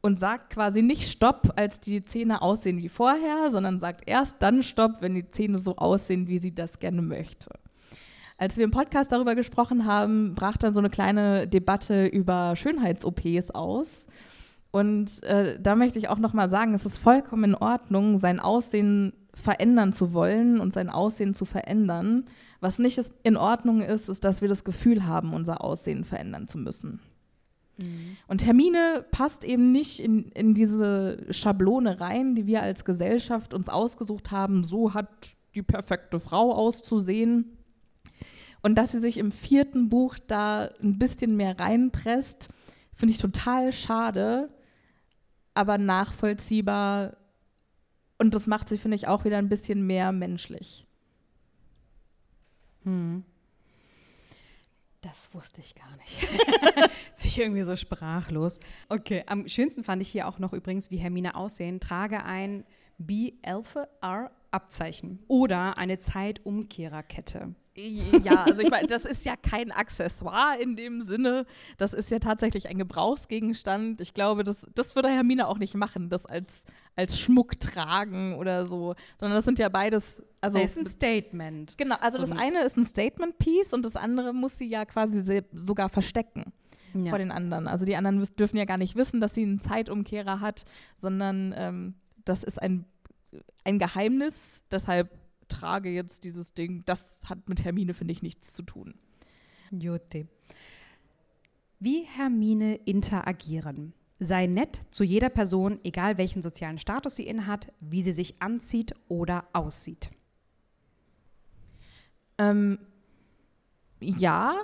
und sagt quasi nicht Stopp, als die Zähne aussehen wie vorher, sondern sagt erst dann Stopp, wenn die Zähne so aussehen, wie sie das gerne möchte. Als wir im Podcast darüber gesprochen haben, brach dann so eine kleine Debatte über Schönheits-OPs aus. Und äh, da möchte ich auch noch mal sagen, es ist vollkommen in Ordnung, sein Aussehen verändern zu wollen und sein Aussehen zu verändern. Was nicht in Ordnung ist, ist, dass wir das Gefühl haben, unser Aussehen verändern zu müssen. Und Hermine passt eben nicht in, in diese Schablone rein, die wir als Gesellschaft uns ausgesucht haben. So hat die perfekte Frau auszusehen. Und dass sie sich im vierten Buch da ein bisschen mehr reinpresst, finde ich total schade, aber nachvollziehbar. Und das macht sie, finde ich, auch wieder ein bisschen mehr menschlich. Das wusste ich gar nicht. (laughs) Jetzt bin ich irgendwie so sprachlos. Okay, am schönsten fand ich hier auch noch übrigens, wie Hermine aussehen. Trage ein B-Alpha-R-Abzeichen oder eine Zeitumkehrerkette. Ja, also ich meine, das ist ja kein Accessoire in dem Sinne. Das ist ja tatsächlich ein Gebrauchsgegenstand. Ich glaube, das, das würde Hermine auch nicht machen, das als, als Schmuck tragen oder so. Sondern das sind ja beides. Also, das ist ein Statement. genau, also so das ein- eine ist ein Statement-Piece und das andere muss sie ja quasi sogar verstecken Ja. vor den anderen. Also die anderen dürfen ja gar nicht wissen, dass sie einen Zeitumkehrer hat, sondern ähm, das ist ein, ein Geheimnis. Deshalb trage jetzt dieses Ding. Das hat mit Hermine, finde ich, nichts zu tun. Jutti. Wie Hermine interagieren. Sei nett zu jeder Person, egal welchen sozialen Status sie innehat, wie sie sich anzieht oder aussieht. Ähm, ja,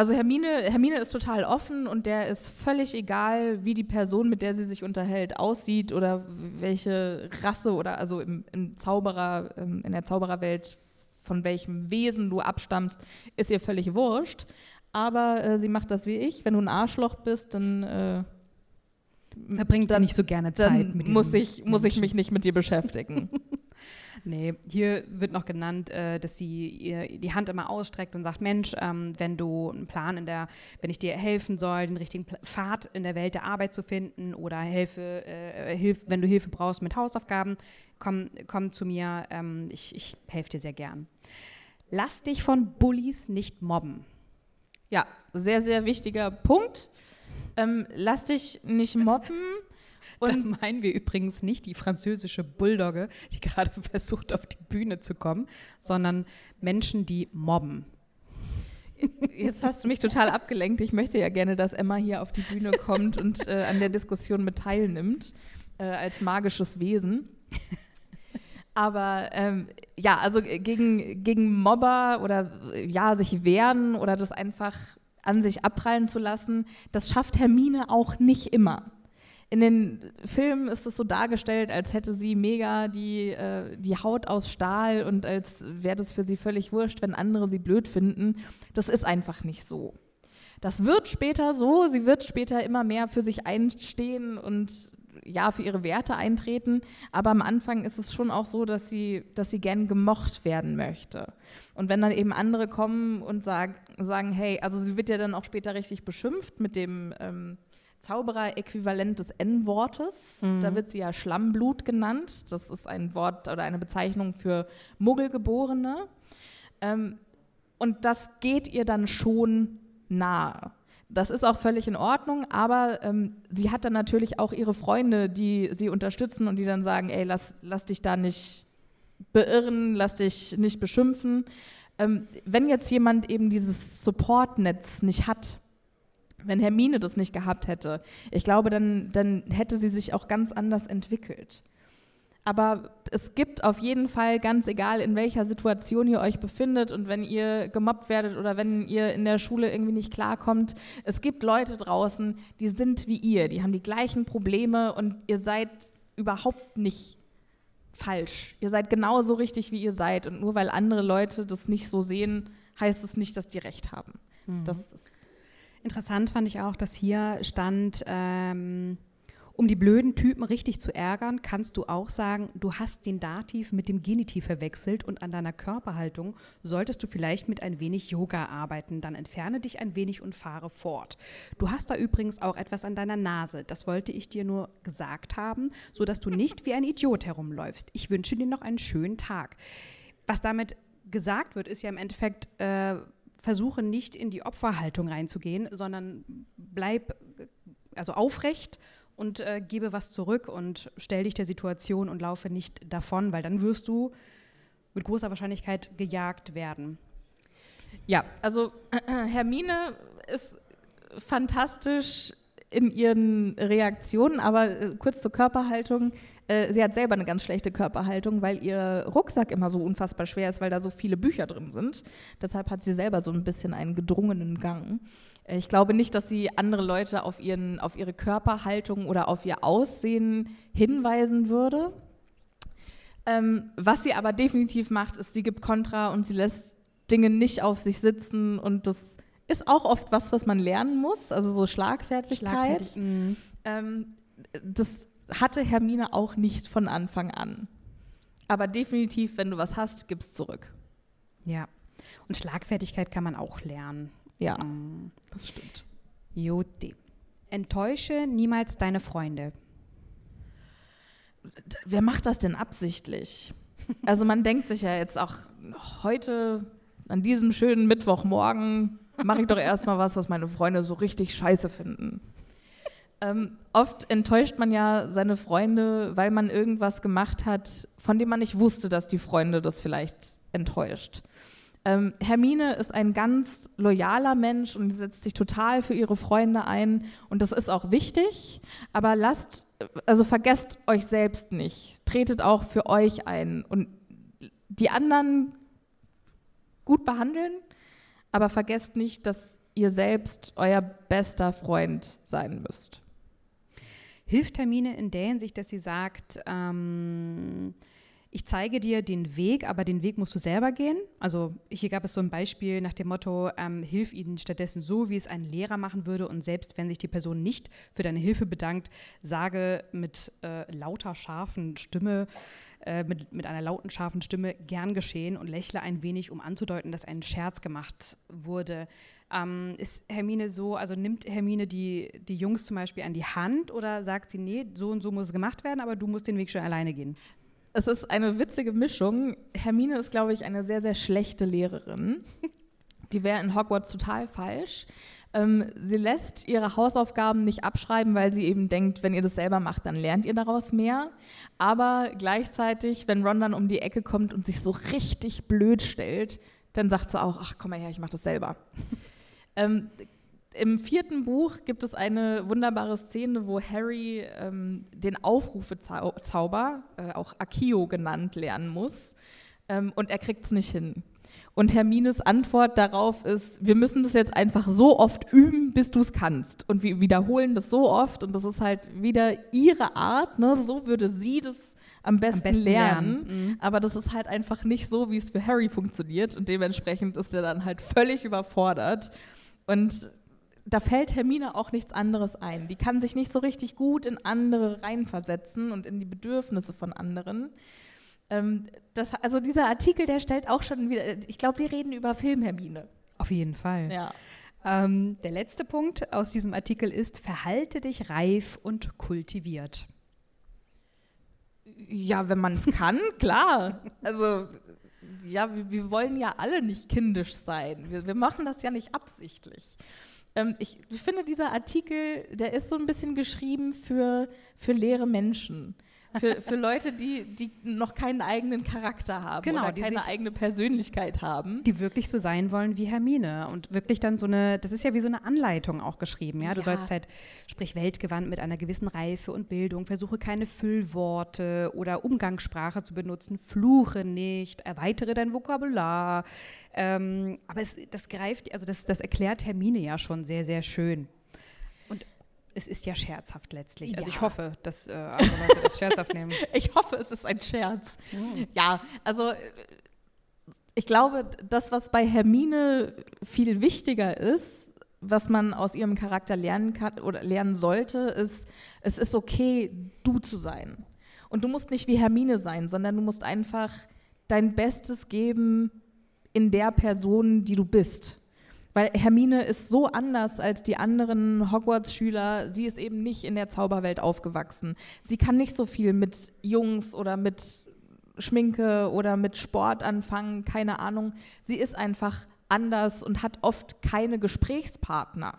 also Hermine, Hermine ist total offen und der ist völlig egal, wie die Person, mit der sie sich unterhält, aussieht oder welche Rasse oder also im, im Zauberer, ähm, in der Zaubererwelt von welchem Wesen du abstammst, ist ihr völlig wurscht. Aber äh, sie macht das wie ich. Wenn du ein Arschloch bist, dann, äh, Verbringt sie Dann- nicht so gerne Zeit dann mit muss, diesem ich, muss ich mich nicht mit dir beschäftigen. (laughs) Nee, hier wird noch genannt, äh, dass sie ihr die Hand immer ausstreckt und sagt, Mensch, ähm, wenn du einen Plan in der, wenn ich dir helfen soll, den richtigen Pfad in der Welt der Arbeit zu finden oder helfe, äh, hilf, wenn du Hilfe brauchst mit Hausaufgaben, komm, komm zu mir, ähm, ich, ich helfe dir sehr gern. Lass dich von Bullies nicht mobben. Ja, sehr, sehr wichtiger Punkt. Ähm, lass dich nicht mobben. Da Und meinen wir übrigens nicht die französische Bulldogge, die (laughs) gerade versucht, auf die Bühne zu kommen, sondern Menschen, die mobben. jetzt hast du mich total abgelenkt. Ich möchte ja gerne, dass Emma hier auf die Bühne kommt und äh, an der Diskussion mit teilnimmt, äh, als magisches Wesen. Aber ähm, ja, also gegen, gegen Mobber oder ja, sich wehren oder das einfach an sich abprallen zu lassen, das schafft Hermine auch nicht immer. In den Filmen ist es so dargestellt, als hätte sie mega die, äh, die Haut aus Stahl und als wäre das für sie völlig wurscht, wenn andere sie blöd finden. Das ist einfach nicht so. Das wird später so, sie wird später immer mehr für sich einstehen und ja, für ihre Werte eintreten, aber am Anfang ist es schon auch so, dass sie, dass sie gern gemocht werden möchte. Und wenn dann eben andere kommen und sag, sagen, hey, also sie wird ja dann auch später richtig beschimpft mit dem ähm, Zauberer-Äquivalent des N-Wortes. Mhm. Da wird sie ja Schlammblut genannt. Das ist ein Wort oder eine Bezeichnung für Muggelgeborene. Ähm, und das geht ihr dann schon nahe. Das ist auch völlig in Ordnung, aber ähm, sie hat dann natürlich auch ihre Freunde, die sie unterstützen und die dann sagen, ey, lass, lass dich da nicht beirren, lass dich nicht beschimpfen. Ähm, wenn jetzt jemand eben dieses Supportnetz nicht hat, wenn Hermine das nicht gehabt hätte, ich glaube, dann, dann hätte sie sich auch ganz anders entwickelt. Aber es gibt auf jeden Fall, ganz egal in welcher Situation ihr euch befindet und wenn ihr gemobbt werdet oder wenn ihr in der Schule irgendwie nicht klarkommt, es gibt Leute draußen, die sind wie ihr, die haben die gleichen Probleme und ihr seid überhaupt nicht falsch. Ihr seid genauso richtig, wie ihr seid. Und nur weil andere Leute das nicht so sehen, heißt es nicht, dass die recht haben. Mhm. Das ist Interessant fand ich auch, dass hier stand, ähm, um die blöden Typen richtig zu ärgern, kannst du auch sagen, du hast den Dativ mit dem Genitiv verwechselt und an deiner Körperhaltung solltest du vielleicht mit ein wenig Yoga arbeiten. Dann entferne dich ein wenig und fahre fort. Du hast da übrigens auch etwas an deiner Nase. Das wollte ich dir nur gesagt haben, sodass du nicht wie ein Idiot herumläufst. Ich wünsche dir noch einen schönen Tag. Was damit gesagt wird, ist ja im Endeffekt, äh, versuche nicht in die Opferhaltung reinzugehen, sondern bleib also aufrecht und äh, gebe was zurück und stell dich der Situation und laufe nicht davon, weil dann wirst du mit großer Wahrscheinlichkeit gejagt werden. Ja, also (clears throat) Hermine ist fantastisch in ihren Reaktionen, aber äh, kurz zur Körperhaltung. Äh, sie hat selber eine ganz schlechte Körperhaltung, weil ihr Rucksack immer so unfassbar schwer ist, weil da so viele Bücher drin sind. Deshalb hat sie selber so ein bisschen einen gedrungenen Gang. Ich glaube nicht, dass sie andere Leute auf, ihren, auf ihre Körperhaltung oder auf ihr Aussehen hinweisen würde. Ähm, was sie aber definitiv macht, ist, sie gibt Kontra und sie lässt Dinge nicht auf sich sitzen und das ist auch oft was, was man lernen muss, also so Schlagfertigkeit. Schlagfertig, mhm. ähm, das hatte Hermine auch nicht von Anfang an. Aber definitiv, wenn du was hast, gib's zurück. Ja. Und Schlagfertigkeit kann man auch lernen. Ja, mhm. das stimmt. Juti. Enttäusche niemals deine Freunde. Wer macht das denn absichtlich? (laughs) Also man denkt sich ja jetzt auch heute an diesem schönen Mittwochmorgen mache ich doch erstmal was, was meine Freunde so richtig scheiße finden. Ähm, oft enttäuscht man ja seine Freunde, weil man irgendwas gemacht hat, von dem man nicht wusste, dass die Freunde das vielleicht enttäuscht. Ähm, Hermine ist ein ganz loyaler Mensch und setzt sich total für ihre Freunde ein und das ist auch wichtig, aber lasst, also vergesst euch selbst nicht, tretet auch für euch ein und die anderen gut behandeln, aber vergesst nicht, dass ihr selbst euer bester Freund sein müsst. Hilft Hermine in der Hinsicht, dass sie sagt, ähm, ich zeige dir den Weg, aber den Weg musst du selber gehen. Also hier gab es so ein Beispiel nach dem Motto, ähm, hilf ihnen stattdessen so, wie es ein Lehrer machen würde. Und selbst wenn sich die Person nicht für deine Hilfe bedankt, sage mit äh, lauter, scharfen Stimme, äh, mit, mit einer lauten, scharfen Stimme gern geschehen und lächle ein wenig, um anzudeuten, dass ein Scherz gemacht wurde. Ähm, ist Hermine so, also nimmt Hermine die, die Jungs zum Beispiel an die Hand oder sagt sie, nee, so und so muss es gemacht werden, aber du musst den Weg schon alleine gehen? es ist eine witzige Mischung. Hermine ist, glaube ich, eine sehr, sehr schlechte Lehrerin. Die wäre in Hogwarts total falsch. Ähm, sie lässt ihre Hausaufgaben nicht abschreiben, weil sie eben denkt, wenn ihr das selber macht, dann lernt ihr daraus mehr. Aber gleichzeitig, wenn Ron dann um die Ecke kommt und sich so richtig blöd stellt, dann sagt sie auch, ach komm mal her, ich mache das selber. Ähm, im vierten Buch gibt es eine wunderbare Szene, wo Harry ähm, den Aufrufezauber, äh, auch Akio genannt, lernen muss. Ähm, und er kriegt es nicht hin. Und Hermines Antwort darauf ist, wir müssen das jetzt einfach so oft üben, bis du es kannst. Und wir wiederholen das so oft und das ist halt wieder ihre Art, ne? so würde sie das am besten, am besten lernen. lernen. Mhm. Aber das ist halt einfach nicht so, wie es für Harry funktioniert und dementsprechend ist er dann halt völlig überfordert. Und da fällt Hermine auch nichts anderes ein. Die kann sich nicht so richtig gut in andere reinversetzen und in die Bedürfnisse von anderen. Ähm, das, also dieser Artikel, der stellt auch schon wieder, ich glaube, die reden über Film, Hermine. Auf jeden Fall. Ja. Ähm, der letzte Punkt aus diesem Artikel ist, verhalte dich reif und kultiviert. Ja, wenn man es kann, klar. Also, ja, wir, wir, wollen ja alle nicht kindisch sein. Wir, wir machen das ja nicht absichtlich. Ähm, ich, ich, finde, dieser Artikel, der ist so ein bisschen geschrieben für, für leere Menschen. Für, für Leute, die, die noch keinen eigenen Charakter haben genau, oder keine eigene Persönlichkeit haben. Die wirklich so sein wollen wie Hermine und wirklich dann so eine, das ist ja wie so eine Anleitung auch geschrieben, ja. Du ja. sollst halt, sprich weltgewandt mit einer gewissen Reife und Bildung, versuche keine Füllworte oder Umgangssprache zu benutzen, fluche nicht, erweitere dein Vokabular. Ähm, aber es, das greift, also das, das erklärt Hermine ja schon sehr, sehr schön es ist ja scherzhaft letztlich. Also ja. ich hoffe, dass äh, andere Leute das scherzhaft nehmen. (laughs) Ich hoffe, es ist ein Scherz. Mhm. Ja, also ich glaube, das, was bei Hermine viel wichtiger ist, was man aus ihrem Charakter lernen kann oder lernen sollte, ist, es ist okay, du zu sein. Und du musst nicht wie Hermine sein, sondern du musst einfach dein Bestes geben in der Person, die du bist. Weil Hermine ist so anders als die anderen Hogwarts-Schüler. Sie ist eben nicht in der Zauberwelt aufgewachsen. Sie kann nicht so viel mit Jungs oder mit Schminke oder mit Sport anfangen, keine Ahnung. Sie ist einfach anders und hat oft keine Gesprächspartner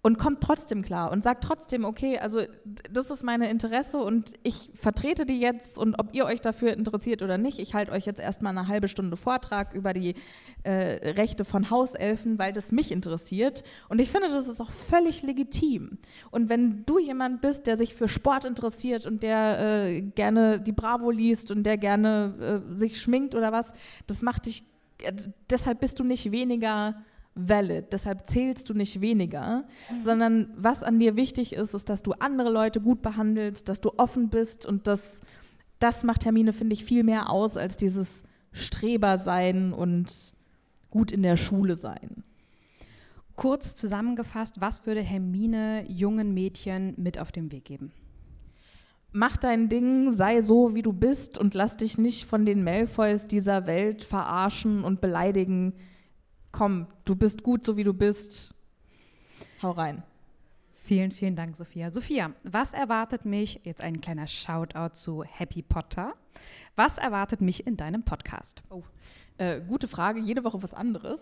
und kommt trotzdem klar und sagt trotzdem, okay, also das ist meine Interesse und ich vertrete die jetzt und ob ihr euch dafür interessiert oder nicht, ich halte euch jetzt erstmal eine halbe Stunde Vortrag über die äh, Rechte von Hauselfen, weil das mich interessiert und ich finde, das ist auch völlig legitim. Und wenn du jemand bist, der sich für Sport interessiert und der äh, gerne die Bravo liest und der gerne äh, sich schminkt oder was, das macht dich, äh, deshalb bist du nicht weniger valid. Deshalb zählst du nicht weniger, mhm. sondern was an dir wichtig ist, ist, dass du andere Leute gut behandelst, dass du offen bist und das, das macht Hermine, finde ich, viel mehr aus als dieses Streber sein und gut in der Schule sein. Kurz zusammengefasst, was würde Hermine jungen Mädchen mit auf den Weg geben? Mach dein Ding, sei so, wie du bist und lass dich nicht von den Malfoys dieser Welt verarschen und beleidigen komm, du bist gut, so wie du bist. Hau rein. Vielen, vielen Dank, Sophia. Sophia, was erwartet mich, jetzt ein kleiner Shoutout zu Happy Potter, was erwartet mich in deinem Podcast? Oh, äh, gute Frage, jede Woche was anderes.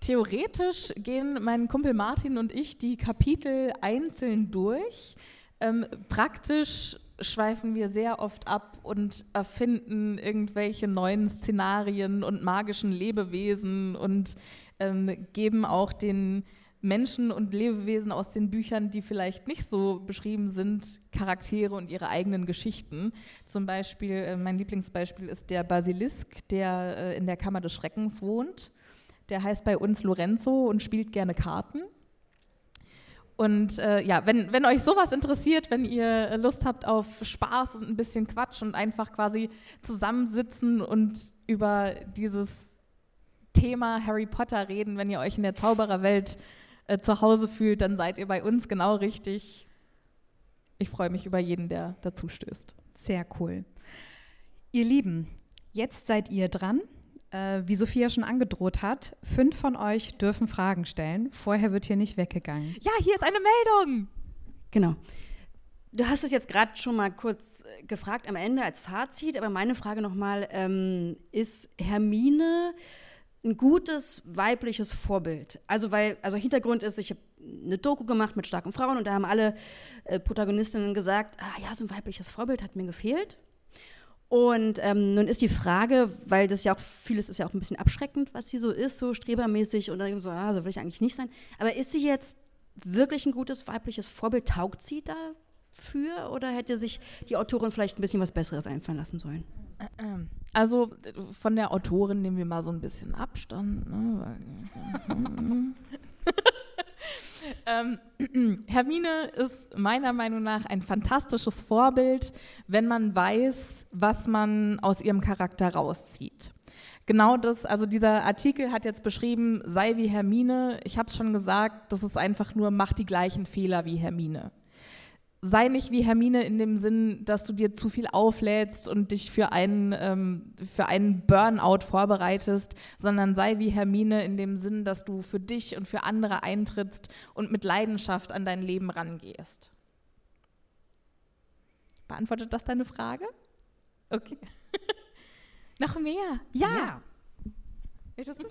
Theoretisch gehen mein Kumpel Martin und ich die Kapitel einzeln durch. Ähm, praktisch schweifen wir sehr oft ab und erfinden irgendwelche neuen Szenarien und magischen Lebewesen und ähm, geben auch den Menschen und Lebewesen aus den Büchern, die vielleicht nicht so beschrieben sind, Charaktere und ihre eigenen Geschichten. Zum Beispiel, äh, mein Lieblingsbeispiel ist der Basilisk, der äh, in der Kammer des Schreckens wohnt. Der heißt bei uns Lorenzo und spielt gerne Karten. Und äh, ja, wenn, wenn euch sowas interessiert, wenn ihr Lust habt auf Spaß und ein bisschen Quatsch und einfach quasi zusammensitzen und über dieses Thema Harry Potter reden, wenn ihr euch in der Zaubererwelt äh, zu Hause fühlt, dann seid ihr bei uns genau richtig. Ich freue mich über jeden, der dazu stößt. Sehr cool. Ihr Lieben, jetzt seid ihr dran. Äh, wie Sophia schon angedroht hat, fünf von euch dürfen Fragen stellen. Vorher wird hier nicht weggegangen. Ja, hier ist eine Meldung. Genau. Du hast es jetzt gerade schon mal kurz äh, gefragt am Ende als Fazit, aber meine Frage nochmal, ähm, ist Hermine ein gutes weibliches Vorbild? Also weil, also Hintergrund ist, ich habe eine Doku gemacht mit starken Frauen und da haben alle äh, Protagonistinnen gesagt, ah ja, so ein weibliches Vorbild hat mir gefehlt. Und ähm, nun ist die Frage, weil das ja auch, vieles ist ja auch ein bisschen abschreckend, was sie so ist, so strebermäßig und dann so, ah, so will ich eigentlich nicht sein. Aber ist sie jetzt wirklich ein gutes weibliches Vorbild? Taugt sie dafür oder hätte sich die Autorin vielleicht ein bisschen was Besseres einfallen lassen sollen? Also von der Autorin nehmen wir mal so ein bisschen Abstand. Ne? (laughs) ähm, (clears throat) Hermine ist meiner Meinung nach ein fantastisches Vorbild, wenn man weiß, was man aus ihrem Charakter rauszieht. Genau das, also dieser Artikel hat jetzt beschrieben, sei wie Hermine. Ich habe es schon gesagt, das ist einfach nur, mach die gleichen Fehler wie Hermine sei nicht wie Hermine in dem Sinn, dass du dir zu viel auflädst und dich für einen, ähm, für einen Burnout vorbereitest, sondern sei wie Hermine in dem Sinn, dass du für dich und für andere eintrittst und mit Leidenschaft an dein Leben rangehst. Beantwortet das deine Frage? Okay. (laughs) Noch mehr? Ja. ja. Möchtest du?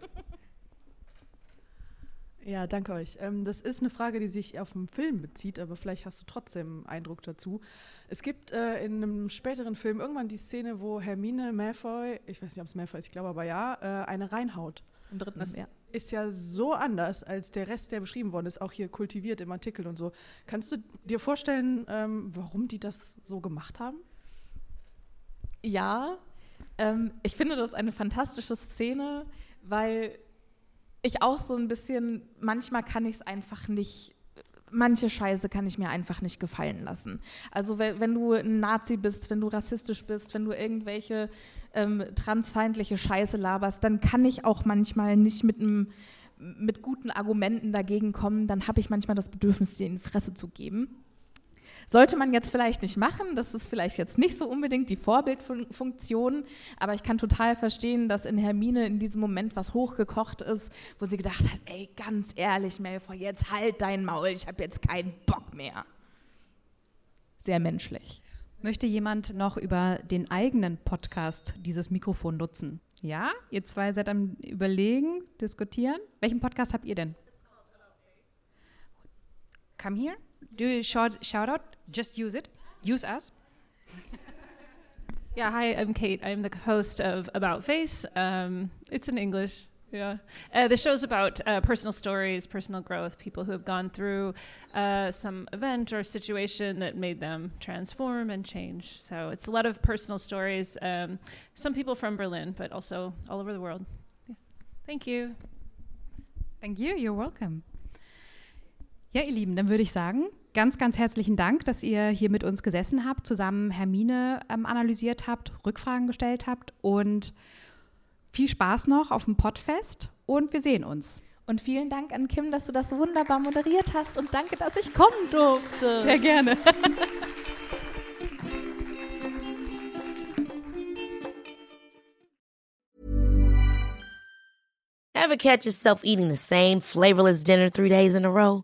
Ja, danke euch. Ähm, das ist eine Frage, die sich auf den Film bezieht, aber vielleicht hast du trotzdem einen Eindruck dazu. Es gibt äh, in einem späteren Film irgendwann die Szene, wo Hermine Malfoy, ich weiß nicht, ob es Malfoy ist, ich glaube aber ja, äh, eine reinhaut. Im dritten, das ja. ist ja so anders als der Rest, der beschrieben worden ist, auch hier kultiviert im Artikel und so. Kannst du dir vorstellen, ähm, warum die das so gemacht haben? Ja, ähm, ich finde das eine fantastische Szene, weil ich auch so ein bisschen, manchmal kann ich es einfach nicht, manche Scheiße kann ich mir einfach nicht gefallen lassen. Also wenn, du ein Nazi bist, wenn du rassistisch bist, wenn du irgendwelche ähm, transfeindliche Scheiße laberst, dann kann ich auch manchmal nicht mit einem mit guten Argumenten dagegen kommen, dann habe ich manchmal das Bedürfnis, dir in die Fresse zu geben. Sollte man jetzt vielleicht nicht machen, das ist vielleicht jetzt nicht so unbedingt die Vorbildfunktion, aber ich kann total verstehen, dass in Hermine in diesem Moment was hochgekocht ist, wo sie gedacht hat, ey, ganz ehrlich, Malfoy, jetzt halt dein Maul, ich habe jetzt keinen Bock mehr. Sehr menschlich. Möchte jemand noch über den eigenen Podcast dieses Mikrofon nutzen? Ja, ihr zwei seid am Überlegen, diskutieren. Welchen Podcast habt ihr denn? Come here. Do a shout, shout out. Just use it. Use us. yeah, hi, I'm Kate. I'm the host of About Face. Um, it's in English. Yeah. Uh, the show's about uh, personal stories, personal growth, people who have gone through uh, some event or situation that made them transform and change. So it's a lot of personal stories. Um, some people from Berlin, but also all over the world. Yeah. Thank you. Thank you. You're welcome. Ja, ihr Lieben, dann würde ich sagen, ganz, ganz herzlichen Dank, dass ihr hier mit uns gesessen habt, zusammen Hermine ähm, analysiert habt, Rückfragen gestellt habt und viel Spaß noch auf dem Podfest und wir sehen uns. Und vielen Dank an Kim, dass du das so wunderbar moderiert hast und danke, dass ich kommen durfte. Sehr gerne. Ever catch yourself eating the same flavorless dinner three days in a row?